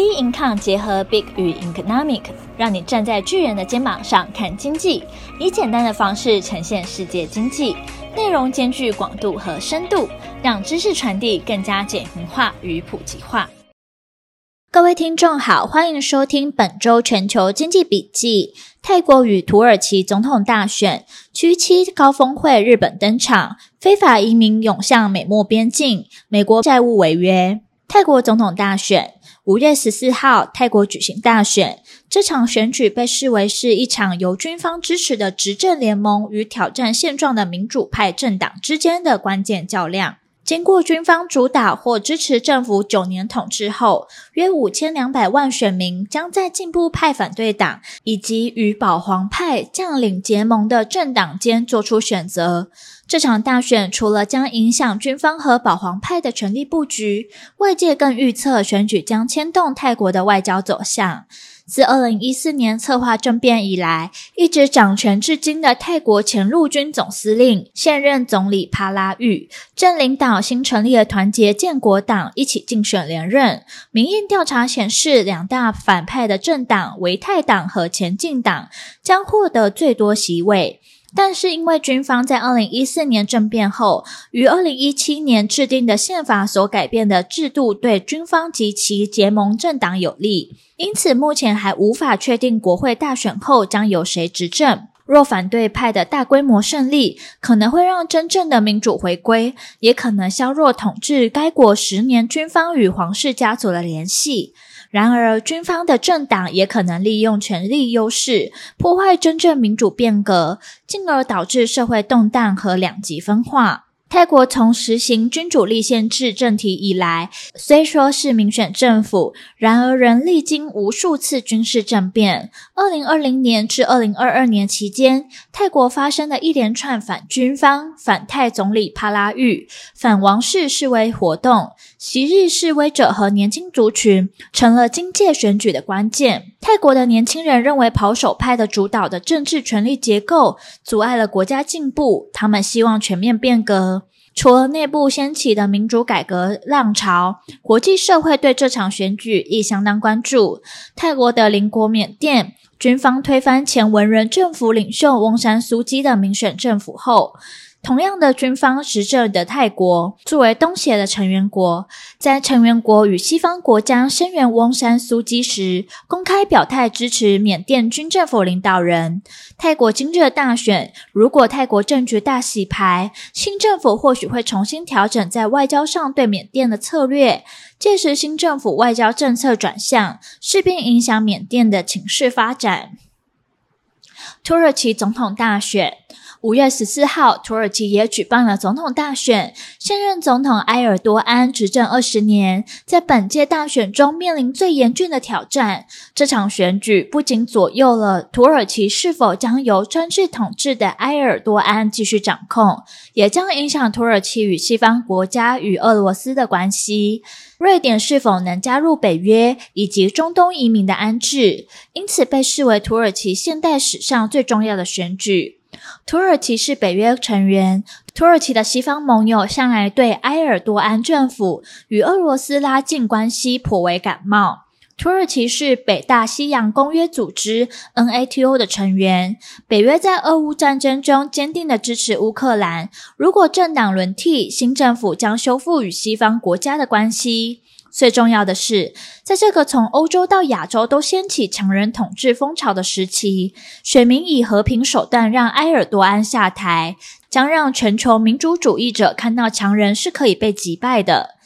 B Income 结合 Big 与 Economic，让你站在巨人的肩膀上看经济，以简单的方式呈现世界经济，内容兼具广度和深度，让知识传递更加简明化与普及化。各位听众好，欢迎收听本周全球经济笔记。泰国与土耳其总统大选，G7 高峰会日本登场，非法移民涌向美墨边境，美国债务违约。泰国总统大选。五月十四号，泰国举行大选。这场选举被视为是一场由军方支持的执政联盟与挑战现状的民主派政党之间的关键较量。经过军方主导或支持政府九年统治后，约五千两百万选民将在进步派反对党以及与保皇派将领结盟的政党间做出选择。这场大选除了将影响军方和保皇派的权力布局，外界更预测选举将牵动泰国的外交走向。自二零一四年策划政变以来，一直掌权至今的泰国前陆军总司令、现任总理帕拉育，正领导新成立的团结建国党一起竞选连任。民意调查显示，两大反派的政党维泰党和前进党将获得最多席位。但是，因为军方在二零一四年政变后，于二零一七年制定的宪法所改变的制度，对军方及其结盟政党有利，因此目前还无法确定国会大选后将由谁执政。若反对派的大规模胜利，可能会让真正的民主回归，也可能削弱统治该国十年军方与皇室家族的联系。然而，军方的政党也可能利用权力优势，破坏真正民主变革，进而导致社会动荡和两极分化。泰国从实行君主立宪制政体以来，虽说是民选政府，然而仍历经无数次军事政变。二零二零年至二零二二年期间，泰国发生了一连串反军方、反泰总理帕拉育、反王室示威活动。昔日示威者和年轻族群成了今届选举的关键。泰国的年轻人认为保守派的主导的政治权力结构阻碍了国家进步，他们希望全面变革。除了内部掀起的民主改革浪潮，国际社会对这场选举亦相当关注。泰国的邻国缅甸，军方推翻前文人政府领袖翁山苏基的民选政府后，同样的军方执政的泰国，作为东协的成员国，在成员国与西方国家声援翁山苏基时，公开表态支持缅甸军政府领导人。泰国今日大选，如果泰国政局大洗牌，新政府或许会重新调整在外交上对缅甸的策略。届时，新政府外交政策转向，势必影响缅甸的情势发展。土耳其总统大选。五月十四号，土耳其也举办了总统大选。现任总统埃尔多安执政二十年，在本届大选中面临最严峻的挑战。这场选举不仅左右了土耳其是否将由专制统治的埃尔多安继续掌控，也将影响土耳其与西方国家与俄罗斯的关系。瑞典是否能加入北约，以及中东移民的安置，因此被视为土耳其现代史上最重要的选举。土耳其是北约成员，土耳其的西方盟友向来对埃尔多安政府与俄罗斯拉近关系颇为感冒。土耳其是北大西洋公约组织 （NATO） 的成员，北约在俄乌战争中坚定地支持乌克兰。如果政党轮替，新政府将修复与西方国家的关系。最重要的是，在这个从欧洲到亚洲都掀起强人统治风潮的时期，选民以和平手段让埃尔多安下台，将让全球民主主义者看到强人是可以被击败的。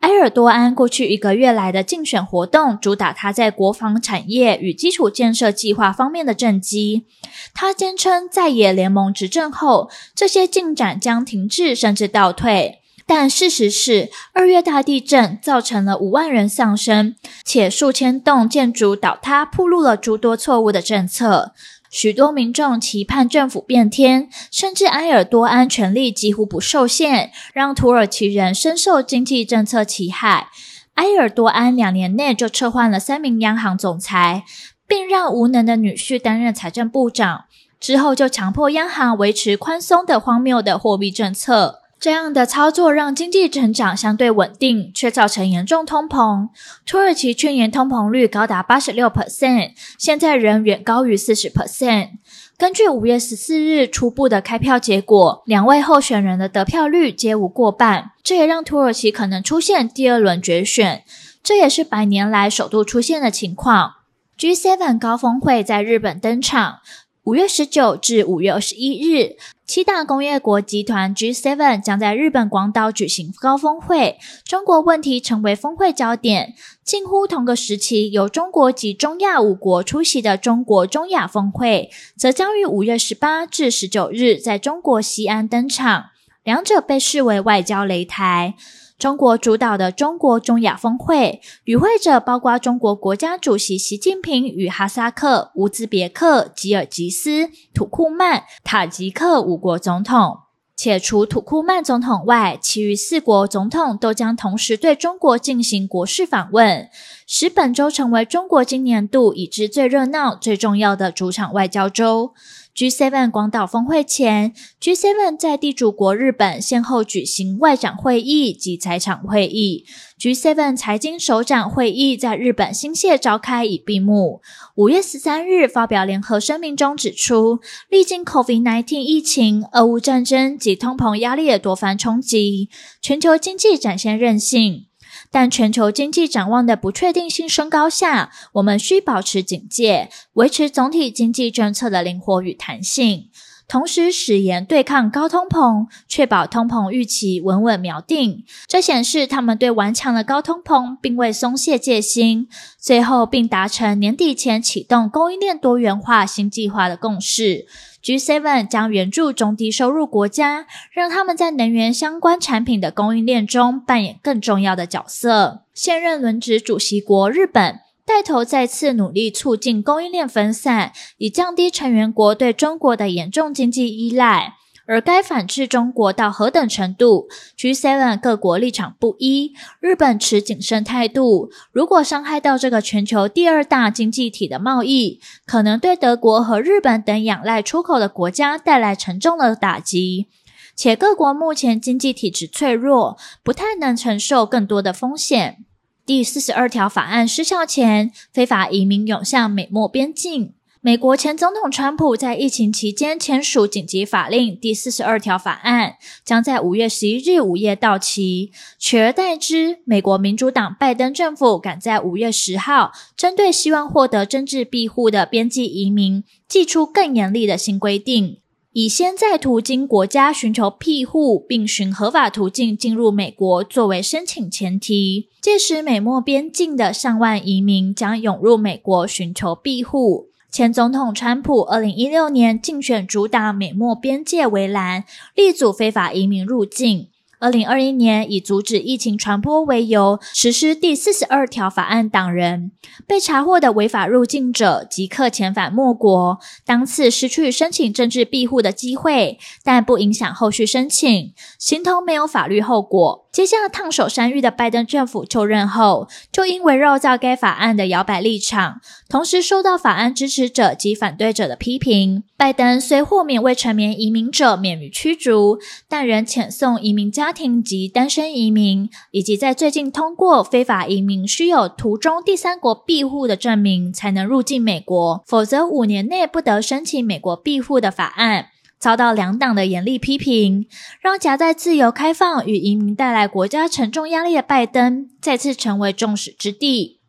埃尔多安过去一个月来的竞选活动，主打他在国防产业与基础建设计划方面的政绩。他坚称，在野联盟执政后，这些进展将停滞甚至倒退。但事实是，二月大地震造成了五万人丧生，且数千栋建筑倒塌，暴露了诸多错误的政策。许多民众期盼政府变天，甚至埃尔多安权力几乎不受限，让土耳其人深受经济政策其害。埃尔多安两年内就撤换了三名央行总裁，并让无能的女婿担任财政部长，之后就强迫央行维持宽松的荒谬的货币政策。这样的操作让经济成长相对稳定，却造成严重通膨。土耳其去年通膨率高达八十六 percent，现在仍远高于四十 percent。根据五月十四日初步的开票结果，两位候选人的得票率皆无过半，这也让土耳其可能出现第二轮决选，这也是百年来首度出现的情况。G7 高峰会在日本登场。五月十九至五月二十一日，七大工业国集团 G7 将在日本广岛举行高峰会，中国问题成为峰会焦点。近乎同个时期，由中国及中亚五国出席的中国中亚峰会，则将于五月十八至十九日在中国西安登场，两者被视为外交擂台。中国主导的中国中亚峰会，与会者包括中国国家主席习近平与哈萨克、乌兹别克、吉尔吉斯、土库曼、塔吉克五国总统，且除土库曼总统外，其余四国总统都将同时对中国进行国事访问，使本周成为中国今年度已知最热闹、最重要的主场外交周。G7 广岛峰会前，G7 在地主国日本先后举行外长会议及财长会议。G7 财经首长会议在日本新泻召开已闭幕。五月十三日发表联合声明中指出，历经 COVID-19 疫情、俄乌战争及通膨压力的多番冲击，全球经济展现韧性。但全球经济展望的不确定性升高下，我们需保持警戒，维持总体经济政策的灵活与弹性，同时使盐对抗高通膨，确保通膨预期稳稳锚定。这显示他们对顽强的高通膨并未松懈戒心，最后并达成年底前启动供应链多元化新计划的共识。G7 将援助中低收入国家，让他们在能源相关产品的供应链中扮演更重要的角色。现任轮值主席国日本带头再次努力促进供应链分散，以降低成员国对中国的严重经济依赖。而该反制中国到何等程度？G7 各国立场不一，日本持谨慎态度。如果伤害到这个全球第二大经济体的贸易，可能对德国和日本等仰赖出口的国家带来沉重的打击。且各国目前经济体质脆弱，不太能承受更多的风险。第四十二条法案失效前，非法移民涌向美墨边境。美国前总统川普在疫情期间签署紧急法令第四十二条法案，将在五月十一日午夜到期。取而代之，美国民主党拜登政府赶在五月十号，针对希望获得政治庇护的边际移民，祭出更严厉的新规定，以先在途经国家寻求庇护，并循合法途径进入美国作为申请前提。届时，美墨边境的上万移民将涌入美国寻求庇护。前总统川普二零一六年竞选主打美墨边界围栏，力阻非法移民入境。二零二一年以阻止疫情传播为由，实施第四十二条法案党人。被查获的违法入境者即刻遣返墨国，当次失去申请政治庇护的机会，但不影响后续申请，形同没有法律后果。接下烫手山芋的拜登政府就任后，就因为绕造该法案的摇摆立场，同时受到法案支持者及反对者的批评。拜登虽豁免未成年移民者免于驱逐，但仍遣送移民家庭及单身移民，以及在最近通过非法移民需有途中第三国庇护的证明才能入境美国，否则五年内不得申请美国庇护的法案。遭到两党的严厉批评，让夹在自由开放与移民带来国家沉重压力的拜登再次成为众矢之的。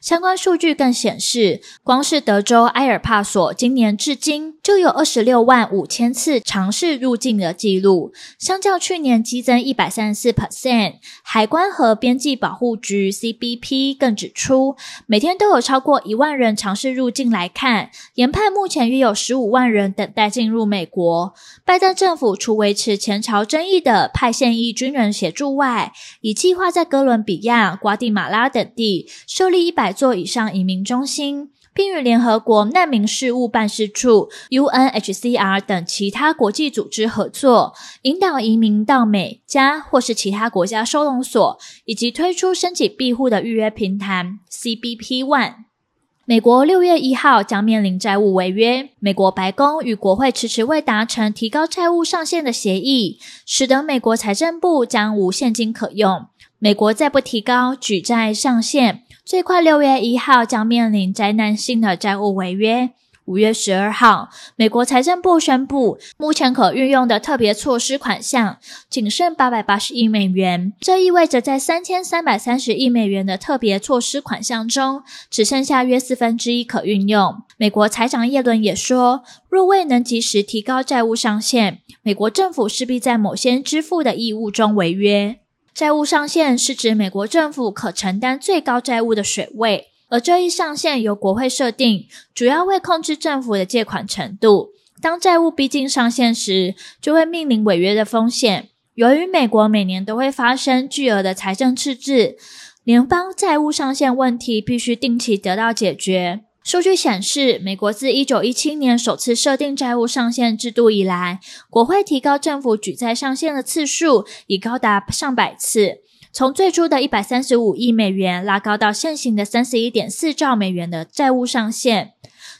相关数据更显示，光是德州埃尔帕索今年至今就有二十六万五千次尝试入境的记录，相较去年激增一百三十四 percent。海关和边际保护局 （CBP） 更指出，每天都有超过一万人尝试入境来看，研判目前约有十五万人等待进入美国。拜登政府除维持前朝争议的派现役军人协助外，已计划在哥伦比亚、瓜地马拉等地设立一百座以上移民中心，并与联合国难民事务办事处 （UNHCR） 等其他国际组织合作，引导移民到美加或是其他国家收容所，以及推出申请庇护的预约平台 CBP One。美国六月一号将面临债务违约。美国白宫与国会迟迟未达成提高债务上限的协议，使得美国财政部将无现金可用。美国再不提高举债上限，最快六月一号将面临灾难性的债务违约。五月十二号，美国财政部宣布，目前可运用的特别措施款项仅剩八百八十亿美元。这意味着，在三千三百三十亿美元的特别措施款项中，只剩下约四分之一可运用。美国财长耶伦也说，若未能及时提高债务上限，美国政府势必在某些支付的义务中违约。债务上限是指美国政府可承担最高债务的水位。而这一上限由国会设定，主要为控制政府的借款程度。当债务逼近上限时，就会面临违约的风险。由于美国每年都会发生巨额的财政赤字，联邦债务上限问题必须定期得到解决。数据显示，美国自一九一七年首次设定债务上限制度以来，国会提高政府举债上限的次数已高达上百次。从最初的一百三十五亿美元拉高到现行的三十一点四兆美元的债务上限。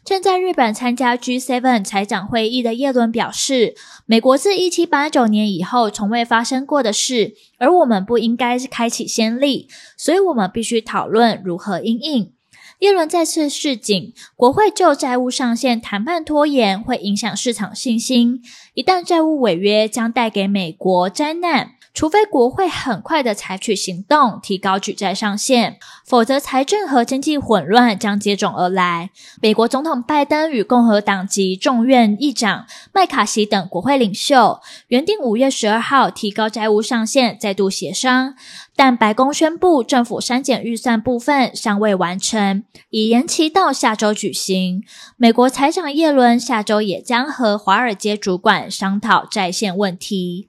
正在日本参加 G7 财长会议的叶伦表示：“美国自一七八九年以后从未发生过的事，而我们不应该开启先例，所以我们必须讨论如何应应。”耶伦再次示警，国会就债务上限谈判拖延会影响市场信心，一旦债务违约，将带给美国灾难。除非国会很快的采取行动，提高举债上限，否则财政和经济混乱将接踵而来。美国总统拜登与共和党籍众院议长麦卡锡等国会领袖原定五月十二号提高债务上限，再度协商，但白宫宣布政府删减预算部分尚未完成，已延期到下周举行。美国财长耶伦下周也将和华尔街主管商讨债限问题。